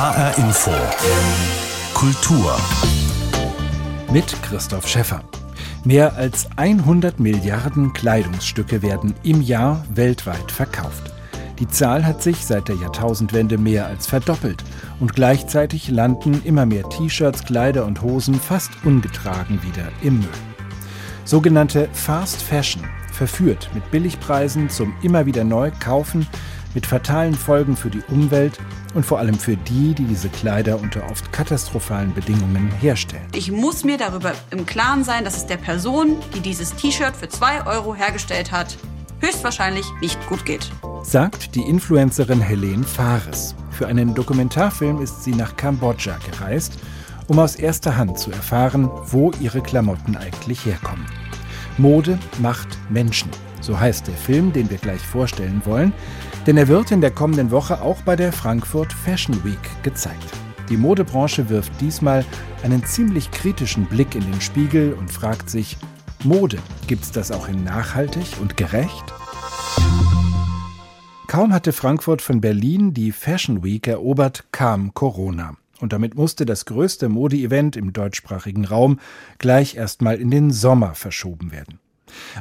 HR Info. Kultur. Mit Christoph Schäffer. Mehr als 100 Milliarden Kleidungsstücke werden im Jahr weltweit verkauft. Die Zahl hat sich seit der Jahrtausendwende mehr als verdoppelt und gleichzeitig landen immer mehr T-Shirts, Kleider und Hosen fast ungetragen wieder im Müll. Sogenannte Fast Fashion verführt mit Billigpreisen zum immer wieder neu kaufen, mit fatalen Folgen für die Umwelt und vor allem für die, die diese Kleider unter oft katastrophalen Bedingungen herstellen. Ich muss mir darüber im Klaren sein, dass es der Person, die dieses T-Shirt für 2 Euro hergestellt hat, höchstwahrscheinlich nicht gut geht. Sagt die Influencerin Helene Fares. Für einen Dokumentarfilm ist sie nach Kambodscha gereist, um aus erster Hand zu erfahren, wo ihre Klamotten eigentlich herkommen. Mode macht Menschen. So heißt der Film, den wir gleich vorstellen wollen, denn er wird in der kommenden Woche auch bei der Frankfurt Fashion Week gezeigt. Die Modebranche wirft diesmal einen ziemlich kritischen Blick in den Spiegel und fragt sich, Mode, gibt's das auch in nachhaltig und gerecht? Kaum hatte Frankfurt von Berlin die Fashion Week erobert, kam Corona. Und damit musste das größte Mode-Event im deutschsprachigen Raum gleich erstmal in den Sommer verschoben werden.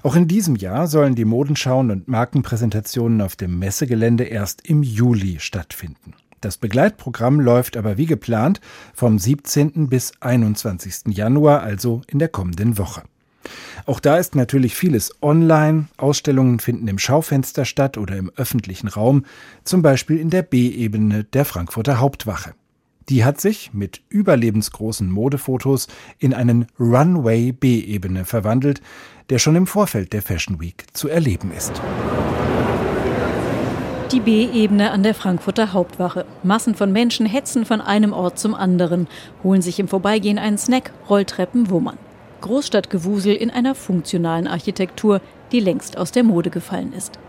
Auch in diesem Jahr sollen die Modenschauen und Markenpräsentationen auf dem Messegelände erst im Juli stattfinden. Das Begleitprogramm läuft aber wie geplant vom 17. bis 21. Januar, also in der kommenden Woche. Auch da ist natürlich vieles online. Ausstellungen finden im Schaufenster statt oder im öffentlichen Raum, zum Beispiel in der B-Ebene der Frankfurter Hauptwache. Die hat sich mit überlebensgroßen Modefotos in einen Runway B-Ebene verwandelt, der schon im Vorfeld der Fashion Week zu erleben ist. Die B-Ebene an der Frankfurter Hauptwache. Massen von Menschen hetzen von einem Ort zum anderen, holen sich im Vorbeigehen einen Snack, Rolltreppen, Wummern. Großstadtgewusel in einer funktionalen Architektur, die längst aus der Mode gefallen ist.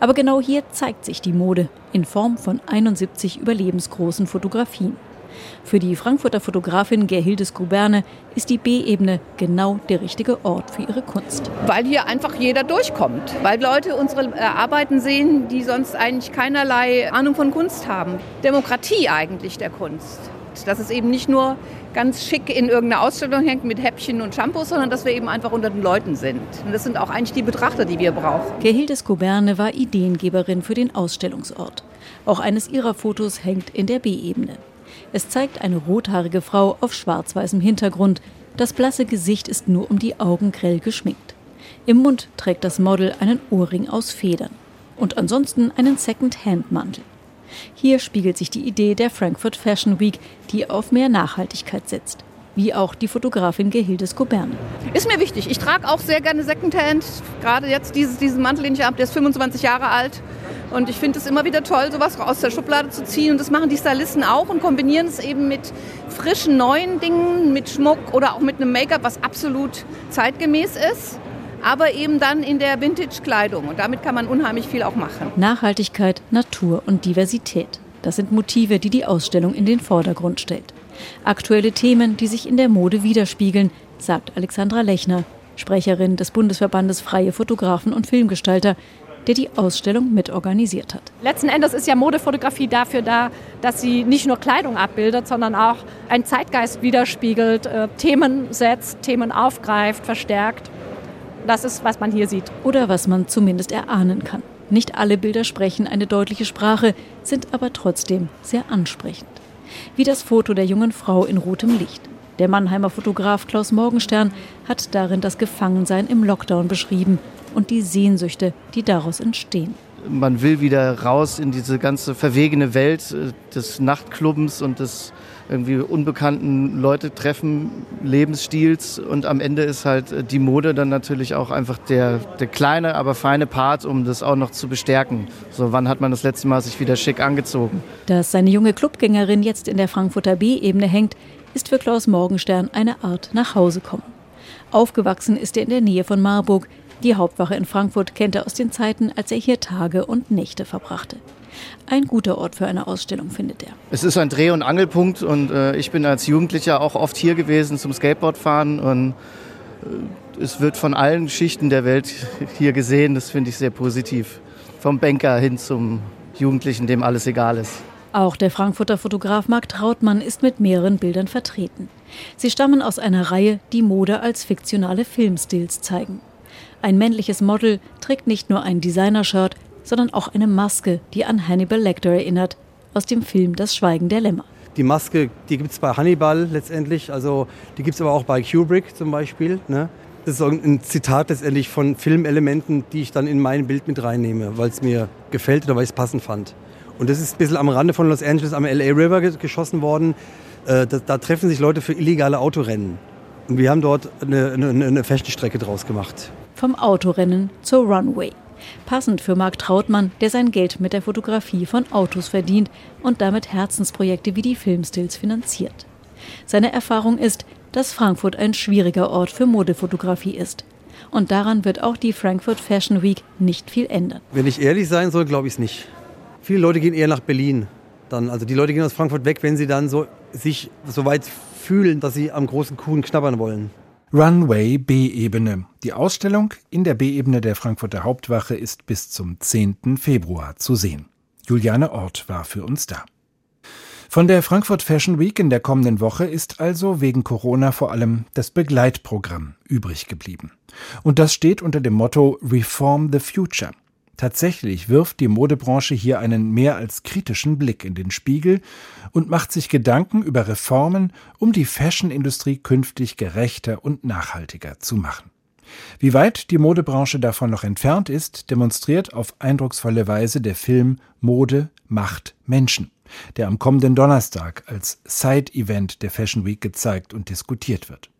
Aber genau hier zeigt sich die Mode in Form von 71 überlebensgroßen Fotografien. Für die Frankfurter Fotografin Gerhilde Skuberne ist die B-Ebene genau der richtige Ort für ihre Kunst. Weil hier einfach jeder durchkommt. Weil Leute unsere äh, Arbeiten sehen, die sonst eigentlich keinerlei Ahnung von Kunst haben. Demokratie eigentlich der Kunst. Dass es eben nicht nur ganz schick in irgendeiner Ausstellung hängt mit Häppchen und Shampoos, sondern dass wir eben einfach unter den Leuten sind. Und das sind auch eigentlich die Betrachter, die wir brauchen. Gerhilde Skoberne war Ideengeberin für den Ausstellungsort. Auch eines ihrer Fotos hängt in der B-Ebene. Es zeigt eine rothaarige Frau auf schwarz-weißem Hintergrund. Das blasse Gesicht ist nur um die Augen grell geschminkt. Im Mund trägt das Model einen Ohrring aus Federn und ansonsten einen Second-Hand-Mantel. Hier spiegelt sich die Idee der Frankfurt Fashion Week, die auf mehr Nachhaltigkeit setzt. Wie auch die Fotografin Gehilde Skoberne. Ist mir wichtig. Ich trage auch sehr gerne Secondhand. Gerade jetzt dieses, diesen Mantel, den ich habe, der ist 25 Jahre alt. Und ich finde es immer wieder toll, sowas aus der Schublade zu ziehen. Und das machen die Stylisten auch und kombinieren es eben mit frischen, neuen Dingen, mit Schmuck oder auch mit einem Make-up, was absolut zeitgemäß ist. Aber eben dann in der Vintage-Kleidung. Und damit kann man unheimlich viel auch machen. Nachhaltigkeit, Natur und Diversität. Das sind Motive, die die Ausstellung in den Vordergrund stellt. Aktuelle Themen, die sich in der Mode widerspiegeln, sagt Alexandra Lechner, Sprecherin des Bundesverbandes Freie Fotografen und Filmgestalter, der die Ausstellung mitorganisiert hat. Letzten Endes ist ja Modefotografie dafür da, dass sie nicht nur Kleidung abbildet, sondern auch einen Zeitgeist widerspiegelt, äh, Themen setzt, Themen aufgreift, verstärkt. Das ist, was man hier sieht. Oder was man zumindest erahnen kann. Nicht alle Bilder sprechen eine deutliche Sprache, sind aber trotzdem sehr ansprechend. Wie das Foto der jungen Frau in rotem Licht. Der Mannheimer Fotograf Klaus Morgenstern hat darin das Gefangensein im Lockdown beschrieben und die Sehnsüchte, die daraus entstehen. Man will wieder raus in diese ganze verwegene Welt äh, des Nachtclubs und des irgendwie unbekannten Leute treffen, Lebensstils und am Ende ist halt äh, die Mode dann natürlich auch einfach der, der kleine, aber feine Part, um das auch noch zu bestärken. So, wann hat man das letzte Mal sich wieder schick angezogen? Dass seine junge Clubgängerin jetzt in der Frankfurter B-Ebene hängt, ist für Klaus Morgenstern eine Art Nachhausekommen. Aufgewachsen ist er in der Nähe von Marburg, die Hauptwache in Frankfurt kennt er aus den Zeiten, als er hier Tage und Nächte verbrachte. Ein guter Ort für eine Ausstellung, findet er. Es ist ein Dreh- und Angelpunkt und äh, ich bin als Jugendlicher auch oft hier gewesen zum Skateboardfahren und äh, es wird von allen Schichten der Welt hier gesehen. Das finde ich sehr positiv. Vom Banker hin zum Jugendlichen, dem alles egal ist. Auch der Frankfurter Fotograf Marc Trautmann ist mit mehreren Bildern vertreten. Sie stammen aus einer Reihe, die Mode als fiktionale Filmstils zeigen. Ein männliches Model trägt nicht nur ein Designershirt, sondern auch eine Maske, die an Hannibal Lecter erinnert, aus dem Film Das Schweigen der Lämmer. Die Maske, die gibt es bei Hannibal letztendlich, also die gibt es aber auch bei Kubrick zum Beispiel. Ne? Das ist ein Zitat letztendlich von Filmelementen, die ich dann in mein Bild mit reinnehme, weil es mir gefällt oder weil ich es passend fand. Und das ist ein bisschen am Rande von Los Angeles am LA River geschossen worden. Äh, da, da treffen sich Leute für illegale Autorennen. Und wir haben dort eine, eine, eine Fashionstrecke draus gemacht. Vom Autorennen zur Runway. Passend für Marc Trautmann, der sein Geld mit der Fotografie von Autos verdient und damit Herzensprojekte wie die Filmstills finanziert. Seine Erfahrung ist, dass Frankfurt ein schwieriger Ort für Modefotografie ist. Und daran wird auch die Frankfurt Fashion Week nicht viel ändern. Wenn ich ehrlich sein soll, glaube ich es nicht. Viele Leute gehen eher nach Berlin. Dann, also die Leute gehen aus Frankfurt weg, wenn sie dann so, sich so weit fühlen, dass sie am großen Kuchen knabbern wollen. Runway B-Ebene. Die Ausstellung in der B-Ebene der Frankfurter Hauptwache ist bis zum 10. Februar zu sehen. Juliane Ort war für uns da. Von der Frankfurt Fashion Week in der kommenden Woche ist also wegen Corona vor allem das Begleitprogramm übrig geblieben. Und das steht unter dem Motto Reform the Future. Tatsächlich wirft die Modebranche hier einen mehr als kritischen Blick in den Spiegel und macht sich Gedanken über Reformen, um die Fashionindustrie künftig gerechter und nachhaltiger zu machen. Wie weit die Modebranche davon noch entfernt ist, demonstriert auf eindrucksvolle Weise der Film Mode macht Menschen, der am kommenden Donnerstag als Side-Event der Fashion Week gezeigt und diskutiert wird.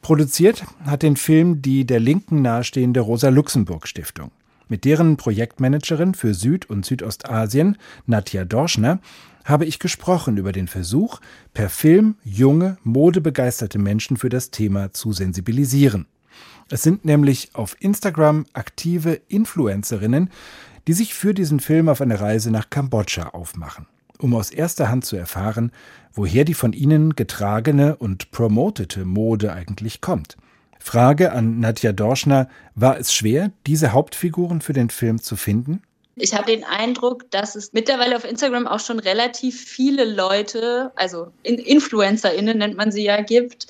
Produziert hat den Film die der Linken nahestehende Rosa-Luxemburg-Stiftung. Mit deren Projektmanagerin für Süd- und Südostasien, Nadja Dorschner, habe ich gesprochen über den Versuch, per Film junge, modebegeisterte Menschen für das Thema zu sensibilisieren. Es sind nämlich auf Instagram aktive Influencerinnen, die sich für diesen Film auf eine Reise nach Kambodscha aufmachen, um aus erster Hand zu erfahren, woher die von ihnen getragene und promotete Mode eigentlich kommt – Frage an Nadja Dorschner, war es schwer, diese Hauptfiguren für den Film zu finden? Ich habe den Eindruck, dass es mittlerweile auf Instagram auch schon relativ viele Leute, also InfluencerInnen nennt man sie ja, gibt,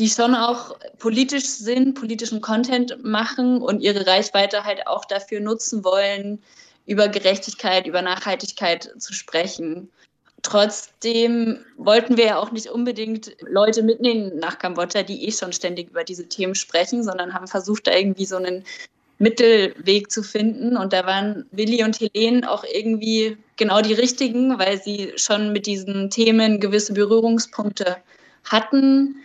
die schon auch politisch sind, politischen Content machen und ihre Reichweite halt auch dafür nutzen wollen, über Gerechtigkeit, über Nachhaltigkeit zu sprechen. Trotzdem wollten wir ja auch nicht unbedingt Leute mitnehmen nach Kambodscha, die eh schon ständig über diese Themen sprechen, sondern haben versucht, da irgendwie so einen Mittelweg zu finden. Und da waren Willi und Helene auch irgendwie genau die richtigen, weil sie schon mit diesen Themen gewisse Berührungspunkte hatten.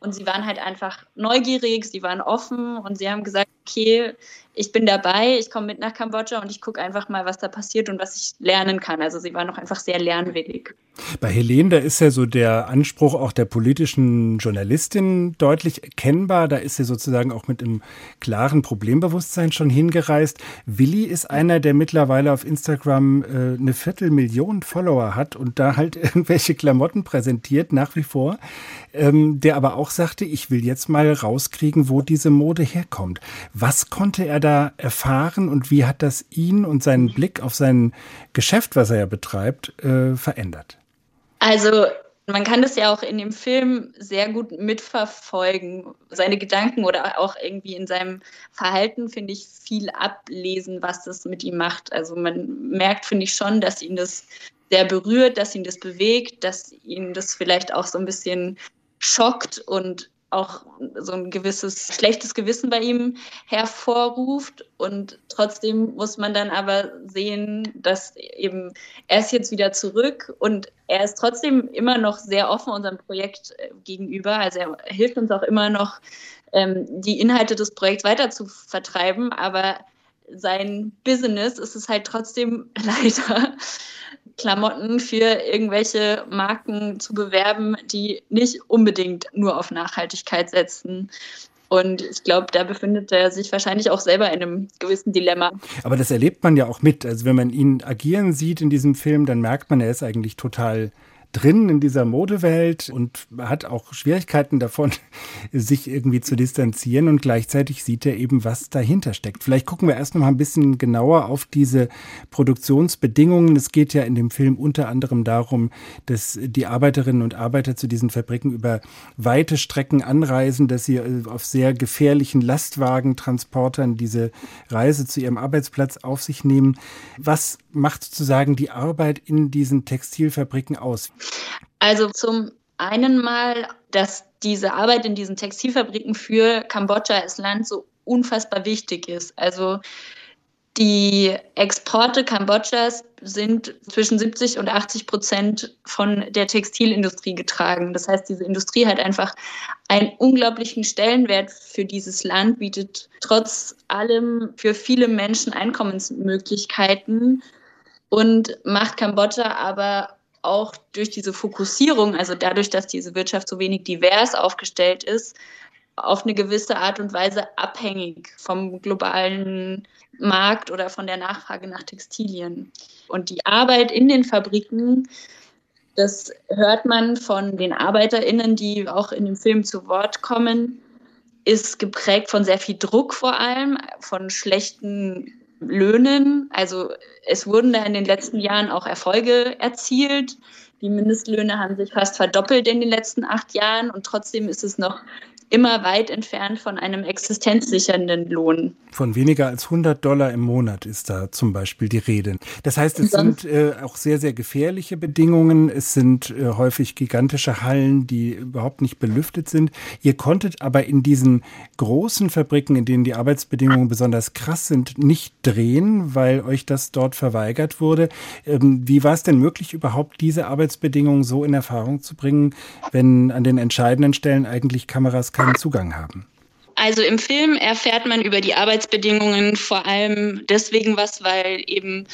Und sie waren halt einfach neugierig, sie waren offen und sie haben gesagt, okay, ich bin dabei, ich komme mit nach Kambodscha und ich gucke einfach mal, was da passiert und was ich lernen kann. Also sie war noch einfach sehr lernwillig. Bei Helene, da ist ja so der Anspruch auch der politischen Journalistin deutlich erkennbar. Da ist sie sozusagen auch mit einem klaren Problembewusstsein schon hingereist. Willi ist einer, der mittlerweile auf Instagram äh, eine Viertelmillion Follower hat und da halt irgendwelche Klamotten präsentiert, nach wie vor. Ähm, der aber auch sagte, ich will jetzt mal rauskriegen, wo diese Mode herkommt. Was konnte er da erfahren und wie hat das ihn und seinen Blick auf sein Geschäft, was er ja betreibt, äh, verändert? Also man kann das ja auch in dem Film sehr gut mitverfolgen. Seine Gedanken oder auch irgendwie in seinem Verhalten, finde ich, viel ablesen, was das mit ihm macht. Also man merkt, finde ich schon, dass ihn das sehr berührt, dass ihn das bewegt, dass ihn das vielleicht auch so ein bisschen schockt und auch so ein gewisses schlechtes Gewissen bei ihm hervorruft. Und trotzdem muss man dann aber sehen, dass eben er ist jetzt wieder zurück und er ist trotzdem immer noch sehr offen unserem Projekt äh, gegenüber. Also er hilft uns auch immer noch, ähm, die Inhalte des Projekts weiter zu vertreiben. Aber sein Business ist es halt trotzdem leider Klamotten für irgendwelche Marken zu bewerben, die nicht unbedingt nur auf Nachhaltigkeit setzen. Und ich glaube, da befindet er sich wahrscheinlich auch selber in einem gewissen Dilemma. Aber das erlebt man ja auch mit. Also wenn man ihn agieren sieht in diesem Film, dann merkt man, er ist eigentlich total drin in dieser Modewelt und hat auch Schwierigkeiten davon, sich irgendwie zu distanzieren und gleichzeitig sieht er eben, was dahinter steckt. Vielleicht gucken wir erst noch mal ein bisschen genauer auf diese Produktionsbedingungen. Es geht ja in dem Film unter anderem darum, dass die Arbeiterinnen und Arbeiter zu diesen Fabriken über weite Strecken anreisen, dass sie äh, auf sehr gefährlichen Lastwagentransportern diese Reise zu ihrem Arbeitsplatz auf sich nehmen. Was macht sozusagen die Arbeit in diesen Textilfabriken aus? Also zum einen mal, dass diese Arbeit in diesen Textilfabriken für Kambodscha als Land so unfassbar wichtig ist. Also die Exporte Kambodschas sind zwischen 70 und 80 Prozent von der Textilindustrie getragen. Das heißt, diese Industrie hat einfach einen unglaublichen Stellenwert für dieses Land, bietet trotz allem für viele Menschen Einkommensmöglichkeiten und macht Kambodscha aber auch durch diese Fokussierung, also dadurch, dass diese Wirtschaft so wenig divers aufgestellt ist, auf eine gewisse Art und Weise abhängig vom globalen Markt oder von der Nachfrage nach Textilien. Und die Arbeit in den Fabriken, das hört man von den ArbeiterInnen, die auch in dem Film zu Wort kommen, ist geprägt von sehr viel Druck vor allem, von schlechten Löhnen. Also es wurden da in den letzten Jahren auch Erfolge erzielt. Die Mindestlöhne haben sich fast verdoppelt in den letzten acht Jahren und trotzdem ist es noch immer weit entfernt von einem existenzsichernden Lohn. Von weniger als 100 Dollar im Monat ist da zum Beispiel die Rede. Das heißt, es sind äh, auch sehr, sehr gefährliche Bedingungen. Es sind äh, häufig gigantische Hallen, die überhaupt nicht belüftet sind. Ihr konntet aber in diesen großen Fabriken, in denen die Arbeitsbedingungen besonders krass sind, nicht drehen, weil euch das dort verweigert wurde. Ähm, wie war es denn möglich, überhaupt diese Arbeitsbedingungen so in Erfahrung zu bringen, wenn an den entscheidenden Stellen eigentlich Kameras keinen Zugang haben? Also im Film erfährt man über die Arbeitsbedingungen vor allem deswegen was, weil eben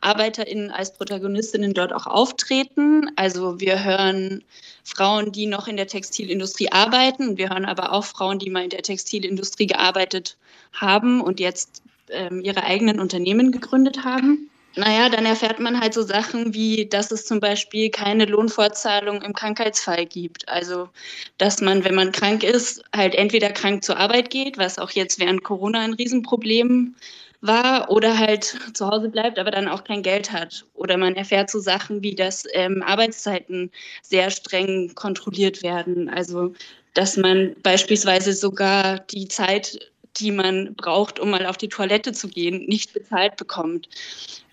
ArbeiterInnen als Protagonistinnen dort auch auftreten. Also wir hören Frauen, die noch in der Textilindustrie arbeiten. Wir hören aber auch Frauen, die mal in der Textilindustrie gearbeitet haben und jetzt ähm, ihre eigenen Unternehmen gegründet haben. Naja, dann erfährt man halt so Sachen wie, dass es zum Beispiel keine Lohnfortzahlung im Krankheitsfall gibt. Also, dass man, wenn man krank ist, halt entweder krank zur Arbeit geht, was auch jetzt während Corona ein Riesenproblem war, oder halt zu Hause bleibt, aber dann auch kein Geld hat. Oder man erfährt so Sachen wie, dass ähm, Arbeitszeiten sehr streng kontrolliert werden. Also, dass man beispielsweise sogar die Zeit die man braucht, um mal auf die Toilette zu gehen, nicht bezahlt bekommt.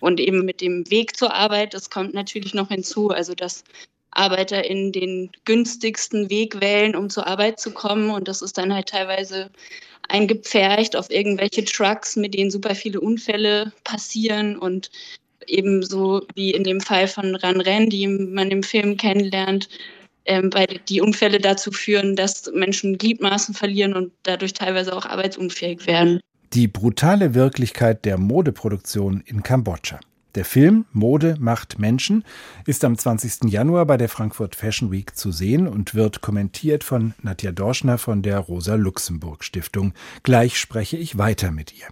Und eben mit dem Weg zur Arbeit, das kommt natürlich noch hinzu, also dass Arbeiter in den günstigsten Weg wählen, um zur Arbeit zu kommen. Und das ist dann halt teilweise eingepfercht auf irgendwelche Trucks, mit denen super viele Unfälle passieren und ebenso wie in dem Fall von Ran Ren, die man im Film kennenlernt, ähm, weil die Unfälle dazu führen, dass Menschen Gliedmaßen verlieren und dadurch teilweise auch arbeitsunfähig werden. Die brutale Wirklichkeit der Modeproduktion in Kambodscha. Der Film Mode macht Menschen ist am 20. Januar bei der Frankfurt Fashion Week zu sehen und wird kommentiert von Nadja Dorschner von der Rosa Luxemburg Stiftung. Gleich spreche ich weiter mit ihr.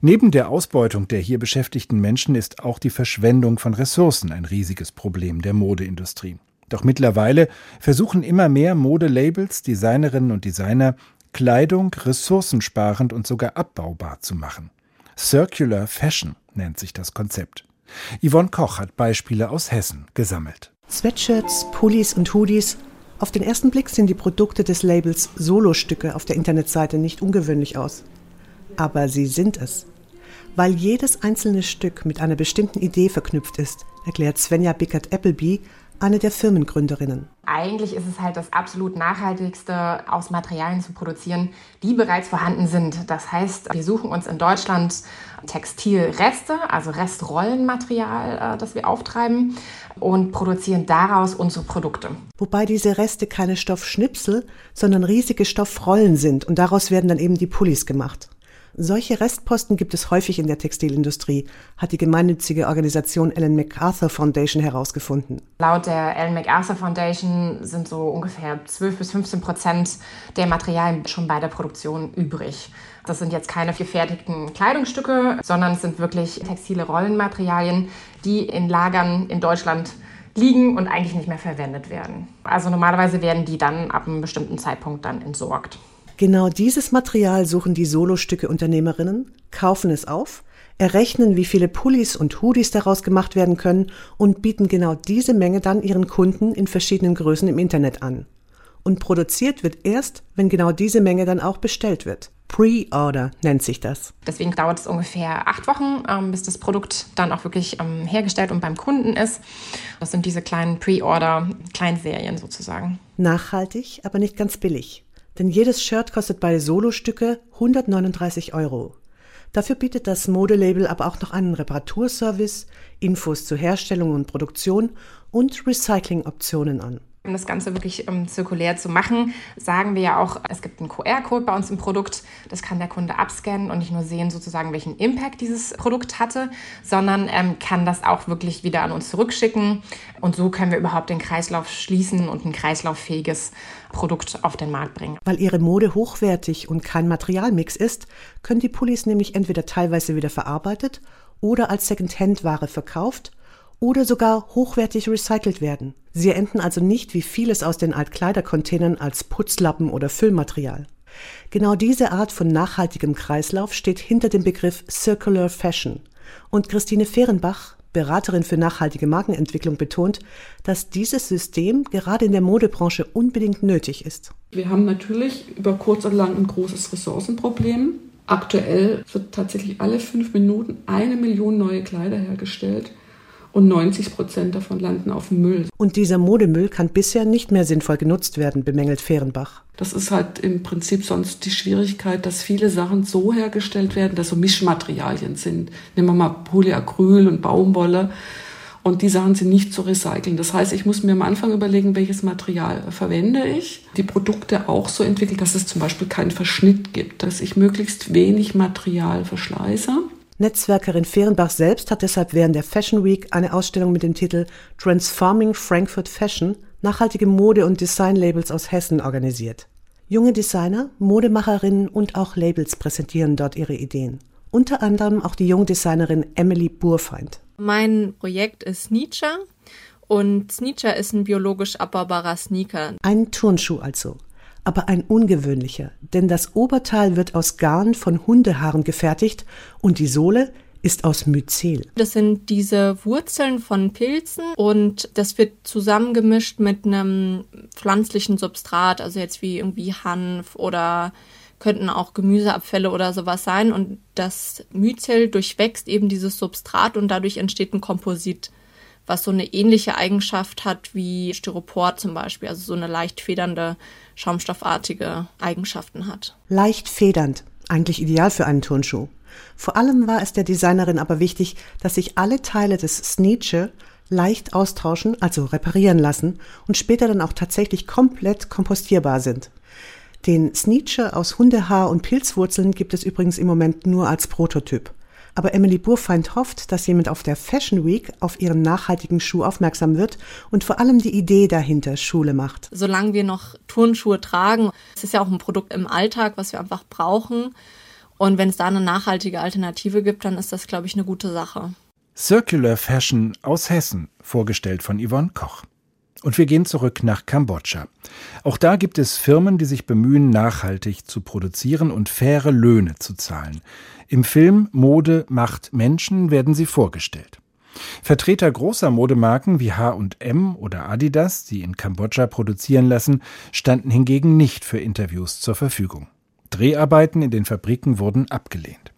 Neben der Ausbeutung der hier beschäftigten Menschen ist auch die Verschwendung von Ressourcen ein riesiges Problem der Modeindustrie. Doch mittlerweile versuchen immer mehr Modelabels, Designerinnen und Designer, Kleidung ressourcensparend und sogar abbaubar zu machen. Circular Fashion nennt sich das Konzept. Yvonne Koch hat Beispiele aus Hessen gesammelt. Sweatshirts, Pullis und Hoodies. Auf den ersten Blick sehen die Produkte des Labels Solostücke auf der Internetseite nicht ungewöhnlich aus. Aber sie sind es. Weil jedes einzelne Stück mit einer bestimmten Idee verknüpft ist, erklärt Svenja Bickert-Appleby, eine der Firmengründerinnen. Eigentlich ist es halt das absolut nachhaltigste, aus Materialien zu produzieren, die bereits vorhanden sind. Das heißt, wir suchen uns in Deutschland Textilreste, also Restrollenmaterial, äh, das wir auftreiben und produzieren daraus unsere Produkte. Wobei diese Reste keine Stoffschnipsel, sondern riesige Stoffrollen sind und daraus werden dann eben die Pullis gemacht. Solche Restposten gibt es häufig in der Textilindustrie, hat die gemeinnützige Organisation Ellen MacArthur Foundation herausgefunden. Laut der Ellen MacArthur Foundation sind so ungefähr 12 bis 15 Prozent der Materialien schon bei der Produktion übrig. Das sind jetzt keine gefertigten Kleidungsstücke, sondern es sind wirklich textile Rollenmaterialien, die in Lagern in Deutschland liegen und eigentlich nicht mehr verwendet werden. Also normalerweise werden die dann ab einem bestimmten Zeitpunkt dann entsorgt. Genau dieses Material suchen die Solostücke-Unternehmerinnen, kaufen es auf, errechnen, wie viele Pullis und Hoodies daraus gemacht werden können und bieten genau diese Menge dann ihren Kunden in verschiedenen Größen im Internet an. Und produziert wird erst, wenn genau diese Menge dann auch bestellt wird. Pre-Order nennt sich das. Deswegen dauert es ungefähr acht Wochen, ähm, bis das Produkt dann auch wirklich ähm, hergestellt und beim Kunden ist. Das sind diese kleinen Pre-Order-Kleinserien sozusagen. Nachhaltig, aber nicht ganz billig. Denn jedes Shirt kostet bei Solostücke 139 Euro. Dafür bietet das Modelabel aber auch noch einen Reparaturservice, Infos zur Herstellung und Produktion und Recyclingoptionen an. Um das Ganze wirklich um, zirkulär zu machen, sagen wir ja auch, es gibt einen QR-Code bei uns im Produkt. Das kann der Kunde abscannen und nicht nur sehen, sozusagen, welchen Impact dieses Produkt hatte, sondern ähm, kann das auch wirklich wieder an uns zurückschicken. Und so können wir überhaupt den Kreislauf schließen und ein kreislauffähiges Produkt auf den Markt bringen. Weil ihre Mode hochwertig und kein Materialmix ist, können die Pullis nämlich entweder teilweise wieder verarbeitet oder als Second-Hand-Ware verkauft oder sogar hochwertig recycelt werden. Sie enden also nicht wie vieles aus den Altkleidercontainern als Putzlappen oder Füllmaterial. Genau diese Art von nachhaltigem Kreislauf steht hinter dem Begriff Circular Fashion. Und Christine Fehrenbach, Beraterin für nachhaltige Markenentwicklung, betont, dass dieses System gerade in der Modebranche unbedingt nötig ist. Wir haben natürlich über kurz oder lang ein großes Ressourcenproblem. Aktuell wird tatsächlich alle fünf Minuten eine Million neue Kleider hergestellt und 90 Prozent davon landen auf dem Müll. Und dieser Modemüll kann bisher nicht mehr sinnvoll genutzt werden, bemängelt Fehrenbach. Das ist halt im Prinzip sonst die Schwierigkeit, dass viele Sachen so hergestellt werden, dass so Mischmaterialien sind. Nehmen wir mal Polyacryl und Baumwolle. Und die Sachen sind nicht zu recyceln. Das heißt, ich muss mir am Anfang überlegen, welches Material verwende ich. Die Produkte auch so entwickelt, dass es zum Beispiel keinen Verschnitt gibt, dass ich möglichst wenig Material verschleiße. Netzwerkerin Fehrenbach selbst hat deshalb während der Fashion Week eine Ausstellung mit dem Titel Transforming Frankfurt Fashion nachhaltige Mode- und Designlabels aus Hessen organisiert. Junge Designer, Modemacherinnen und auch Labels präsentieren dort ihre Ideen. Unter anderem auch die Jungdesignerin Emily Burfeind. Mein Projekt ist Sneacher und Sneacher ist ein biologisch abbaubarer Sneaker. Ein Turnschuh also aber ein ungewöhnlicher, denn das Oberteil wird aus Garn von Hundehaaren gefertigt und die Sohle ist aus Myzel. Das sind diese Wurzeln von Pilzen und das wird zusammengemischt mit einem pflanzlichen Substrat, also jetzt wie irgendwie Hanf oder könnten auch Gemüseabfälle oder sowas sein und das Myzel durchwächst eben dieses Substrat und dadurch entsteht ein Komposit was so eine ähnliche Eigenschaft hat wie Styropor zum Beispiel, also so eine leicht federnde, schaumstoffartige Eigenschaften hat. Leicht federnd, eigentlich ideal für einen Turnschuh. Vor allem war es der Designerin aber wichtig, dass sich alle Teile des Sneacher leicht austauschen, also reparieren lassen und später dann auch tatsächlich komplett kompostierbar sind. Den Sneacher aus Hundehaar und Pilzwurzeln gibt es übrigens im Moment nur als Prototyp. Aber Emily Burfeind hofft, dass jemand auf der Fashion Week auf ihren nachhaltigen Schuh aufmerksam wird und vor allem die Idee dahinter Schule macht. Solange wir noch Turnschuhe tragen, es ist ja auch ein Produkt im Alltag, was wir einfach brauchen. Und wenn es da eine nachhaltige Alternative gibt, dann ist das, glaube ich, eine gute Sache. Circular Fashion aus Hessen, vorgestellt von Yvonne Koch. Und wir gehen zurück nach Kambodscha. Auch da gibt es Firmen, die sich bemühen, nachhaltig zu produzieren und faire Löhne zu zahlen. Im Film Mode macht Menschen werden sie vorgestellt. Vertreter großer Modemarken wie H&M oder Adidas, die in Kambodscha produzieren lassen, standen hingegen nicht für Interviews zur Verfügung. Dreharbeiten in den Fabriken wurden abgelehnt.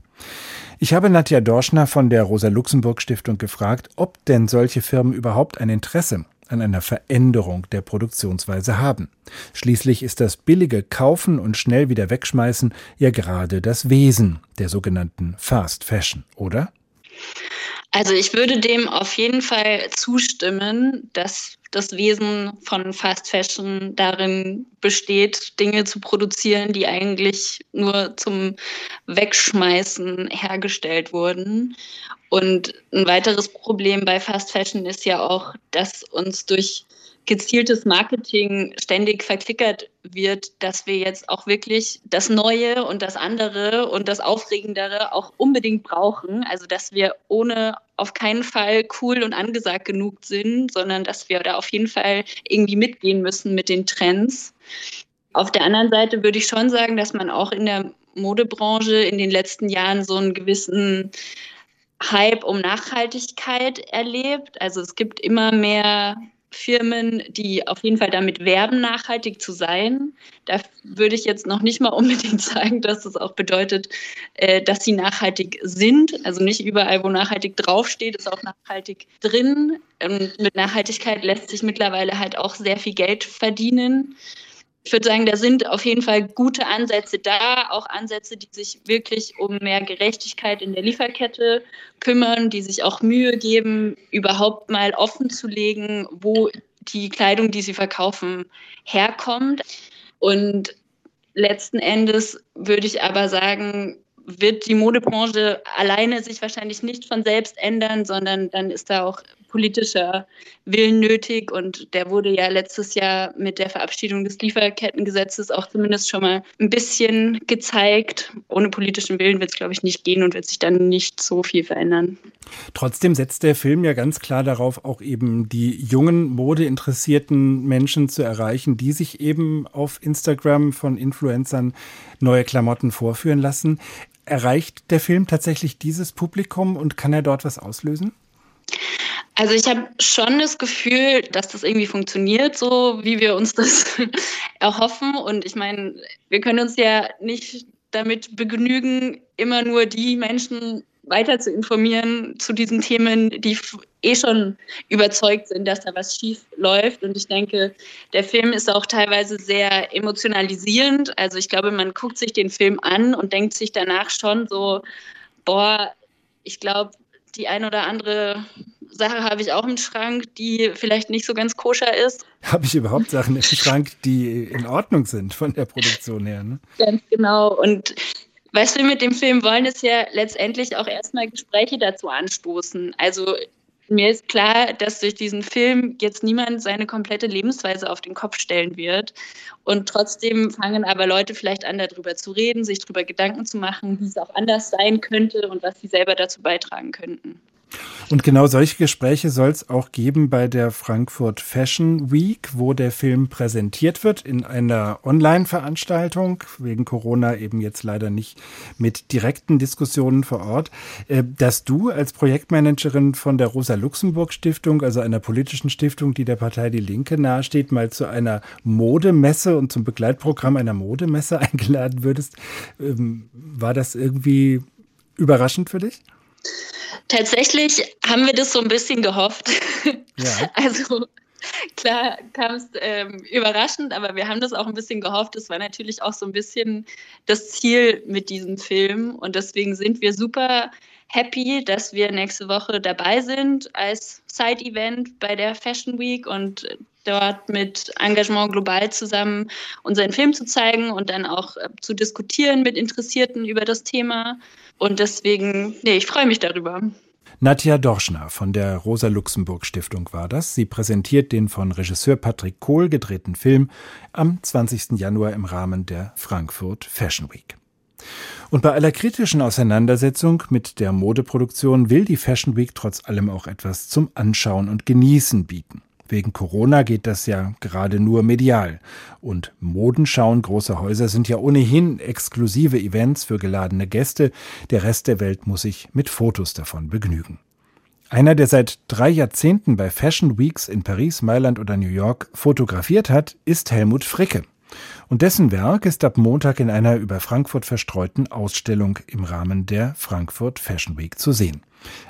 Ich habe Nadja Dorschner von der Rosa-Luxemburg-Stiftung gefragt, ob denn solche Firmen überhaupt ein Interesse an einer Veränderung der Produktionsweise haben. Schließlich ist das billige Kaufen und schnell wieder wegschmeißen ja gerade das Wesen der sogenannten Fast Fashion, oder? Also ich würde dem auf jeden Fall zustimmen, dass das Wesen von Fast Fashion darin besteht, Dinge zu produzieren, die eigentlich nur zum Wegschmeißen hergestellt wurden. Und ein weiteres Problem bei Fast Fashion ist ja auch, dass uns durch gezieltes Marketing ständig verklickert wird, dass wir jetzt auch wirklich das Neue und das andere und das Aufregendere auch unbedingt brauchen. Also dass wir ohne auf keinen Fall cool und angesagt genug sind, sondern dass wir da auf jeden Fall irgendwie mitgehen müssen mit den Trends. Auf der anderen Seite würde ich schon sagen, dass man auch in der Modebranche in den letzten Jahren so einen gewissen Hype um Nachhaltigkeit erlebt. Also es gibt immer mehr Firmen, die auf jeden Fall damit werben, nachhaltig zu sein. Da würde ich jetzt noch nicht mal unbedingt sagen, dass das auch bedeutet, äh, dass sie nachhaltig sind. Also nicht überall, wo nachhaltig draufsteht, ist auch nachhaltig drin. Und mit Nachhaltigkeit lässt sich mittlerweile halt auch sehr viel Geld verdienen ich würde sagen, da sind auf jeden Fall gute Ansätze da, auch Ansätze, die sich wirklich um mehr Gerechtigkeit in der Lieferkette kümmern, die sich auch Mühe geben, überhaupt mal offen zu legen, wo die Kleidung, die sie verkaufen, herkommt. Und letzten Endes würde ich aber sagen, wird die Modebranche alleine sich wahrscheinlich nicht von selbst ändern, sondern dann ist da auch politischer Willen nötig und der wurde ja letztes Jahr mit der Verabschiedung des Lieferkettengesetzes auch zumindest schon mal ein bisschen gezeigt. Ohne politischen Willen wird es, glaube ich, nicht gehen und wird sich dann nicht so viel verändern. Trotzdem setzt der Film ja ganz klar darauf, auch eben die jungen, modeinteressierten Menschen zu erreichen, die sich eben auf Instagram von Influencern neue Klamotten vorführen lassen. Erreicht der Film tatsächlich dieses Publikum und kann er dort was auslösen? Also ich habe schon das Gefühl, dass das irgendwie funktioniert, so wie wir uns das erhoffen. Und ich meine, wir können uns ja nicht damit begnügen, immer nur die Menschen weiter zu informieren zu diesen Themen, die eh schon überzeugt sind, dass da was schief läuft. Und ich denke, der Film ist auch teilweise sehr emotionalisierend. Also ich glaube, man guckt sich den Film an und denkt sich danach schon so, boah, ich glaube, die ein oder andere Sache habe ich auch im Schrank, die vielleicht nicht so ganz koscher ist. Habe ich überhaupt Sachen im Schrank, die in Ordnung sind von der Produktion her? Ne? Ganz genau. Und was wir mit dem Film wollen, ist ja letztendlich auch erstmal Gespräche dazu anstoßen. Also mir ist klar, dass durch diesen Film jetzt niemand seine komplette Lebensweise auf den Kopf stellen wird. Und trotzdem fangen aber Leute vielleicht an, darüber zu reden, sich darüber Gedanken zu machen, wie es auch anders sein könnte und was sie selber dazu beitragen könnten. Und genau solche Gespräche soll es auch geben bei der Frankfurt Fashion Week, wo der Film präsentiert wird in einer Online-Veranstaltung, wegen Corona eben jetzt leider nicht mit direkten Diskussionen vor Ort. Äh, dass du als Projektmanagerin von der Rosa-Luxemburg-Stiftung, also einer politischen Stiftung, die der Partei Die Linke nahesteht, mal zu einer Modemesse und zum Begleitprogramm einer Modemesse eingeladen würdest, ähm, war das irgendwie überraschend für dich? Tatsächlich haben wir das so ein bisschen gehofft. Ja. Also klar kam es ähm, überraschend, aber wir haben das auch ein bisschen gehofft. Das war natürlich auch so ein bisschen das Ziel mit diesem Film. Und deswegen sind wir super happy, dass wir nächste Woche dabei sind als Side-Event bei der Fashion Week und dort mit Engagement global zusammen unseren Film zu zeigen und dann auch äh, zu diskutieren mit Interessierten über das Thema. Und deswegen, nee, ich freue mich darüber. Nadja Dorschner von der Rosa-Luxemburg-Stiftung war das. Sie präsentiert den von Regisseur Patrick Kohl gedrehten Film am 20. Januar im Rahmen der Frankfurt Fashion Week. Und bei aller kritischen Auseinandersetzung mit der Modeproduktion will die Fashion Week trotz allem auch etwas zum Anschauen und Genießen bieten. Wegen Corona geht das ja gerade nur medial. Und Modenschauen großer Häuser sind ja ohnehin exklusive Events für geladene Gäste. Der Rest der Welt muss sich mit Fotos davon begnügen. Einer, der seit drei Jahrzehnten bei Fashion Weeks in Paris, Mailand oder New York fotografiert hat, ist Helmut Fricke. Und dessen Werk ist ab Montag in einer über Frankfurt verstreuten Ausstellung im Rahmen der Frankfurt Fashion Week zu sehen.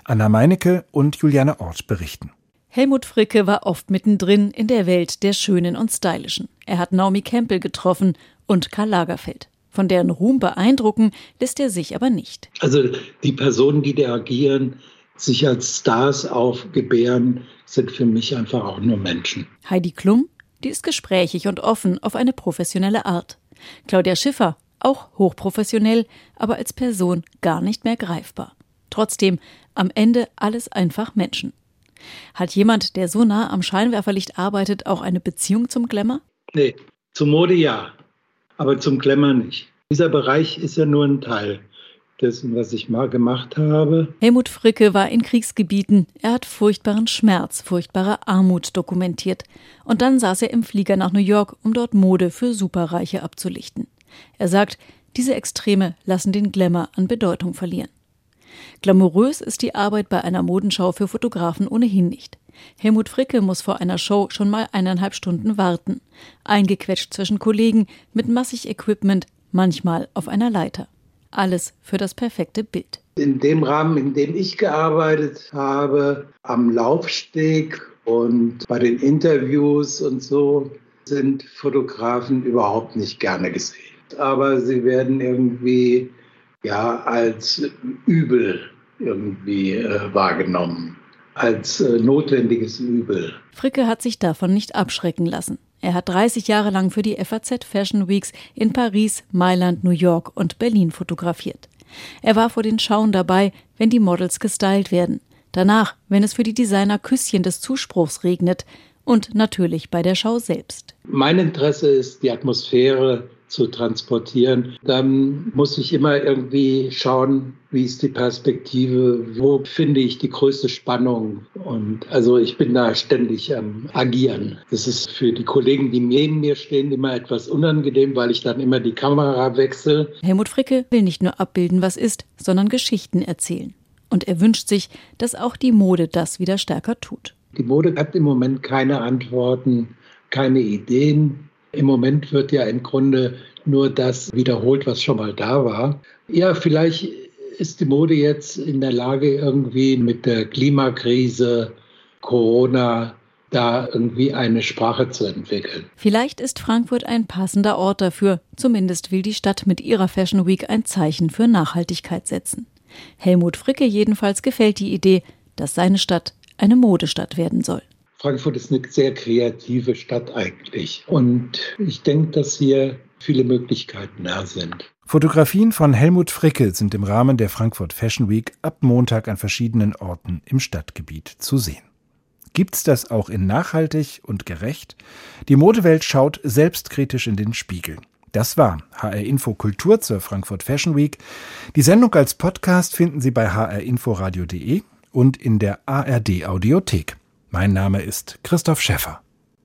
Anna Meinecke und Juliane Ort berichten. Helmut Fricke war oft mittendrin in der Welt der Schönen und Stylischen. Er hat Naomi Campbell getroffen und Karl Lagerfeld. Von deren Ruhm beeindrucken lässt er sich aber nicht. Also die Personen, die da agieren, sich als Stars aufgebären, sind für mich einfach auch nur Menschen. Heidi Klum, die ist gesprächig und offen auf eine professionelle Art. Claudia Schiffer, auch hochprofessionell, aber als Person gar nicht mehr greifbar. Trotzdem am Ende alles einfach Menschen. Hat jemand, der so nah am Scheinwerferlicht arbeitet, auch eine Beziehung zum Glamour? Nee, zum Mode ja, aber zum Glamour nicht. Dieser Bereich ist ja nur ein Teil dessen, was ich mal gemacht habe. Helmut Fricke war in Kriegsgebieten. Er hat furchtbaren Schmerz, furchtbare Armut dokumentiert. Und dann saß er im Flieger nach New York, um dort Mode für Superreiche abzulichten. Er sagt, diese Extreme lassen den Glamour an Bedeutung verlieren. Glamourös ist die Arbeit bei einer Modenschau für Fotografen ohnehin nicht. Helmut Fricke muss vor einer Show schon mal eineinhalb Stunden warten. Eingequetscht zwischen Kollegen, mit massig Equipment, manchmal auf einer Leiter. Alles für das perfekte Bild. In dem Rahmen, in dem ich gearbeitet habe, am Laufsteg und bei den Interviews und so, sind Fotografen überhaupt nicht gerne gesehen. Aber sie werden irgendwie ja als Übel irgendwie äh, wahrgenommen, als äh, notwendiges Übel. Fricke hat sich davon nicht abschrecken lassen. Er hat 30 Jahre lang für die FAZ Fashion Weeks in Paris, Mailand, New York und Berlin fotografiert. Er war vor den Schauen dabei, wenn die Models gestylt werden. Danach, wenn es für die Designer Küsschen des Zuspruchs regnet. Und natürlich bei der Schau selbst. Mein Interesse ist die Atmosphäre zu transportieren, dann muss ich immer irgendwie schauen, wie ist die Perspektive, wo finde ich die größte Spannung. Und also ich bin da ständig am Agieren. Das ist für die Kollegen, die neben mir stehen, immer etwas unangenehm, weil ich dann immer die Kamera wechsle. Helmut Fricke will nicht nur abbilden, was ist, sondern Geschichten erzählen. Und er wünscht sich, dass auch die Mode das wieder stärker tut. Die Mode hat im Moment keine Antworten, keine Ideen. Im Moment wird ja im Grunde nur das wiederholt, was schon mal da war. Ja, vielleicht ist die Mode jetzt in der Lage, irgendwie mit der Klimakrise, Corona, da irgendwie eine Sprache zu entwickeln. Vielleicht ist Frankfurt ein passender Ort dafür. Zumindest will die Stadt mit ihrer Fashion Week ein Zeichen für Nachhaltigkeit setzen. Helmut Fricke jedenfalls gefällt die Idee, dass seine Stadt eine Modestadt werden soll. Frankfurt ist eine sehr kreative Stadt eigentlich. Und ich denke, dass hier viele Möglichkeiten da sind. Fotografien von Helmut Fricke sind im Rahmen der Frankfurt Fashion Week ab Montag an verschiedenen Orten im Stadtgebiet zu sehen. Gibt's das auch in nachhaltig und gerecht? Die Modewelt schaut selbstkritisch in den Spiegel. Das war HR Info Kultur zur Frankfurt Fashion Week. Die Sendung als Podcast finden Sie bei hrinforadio.de und in der ARD Audiothek. Mein Name ist Christoph Schäffer.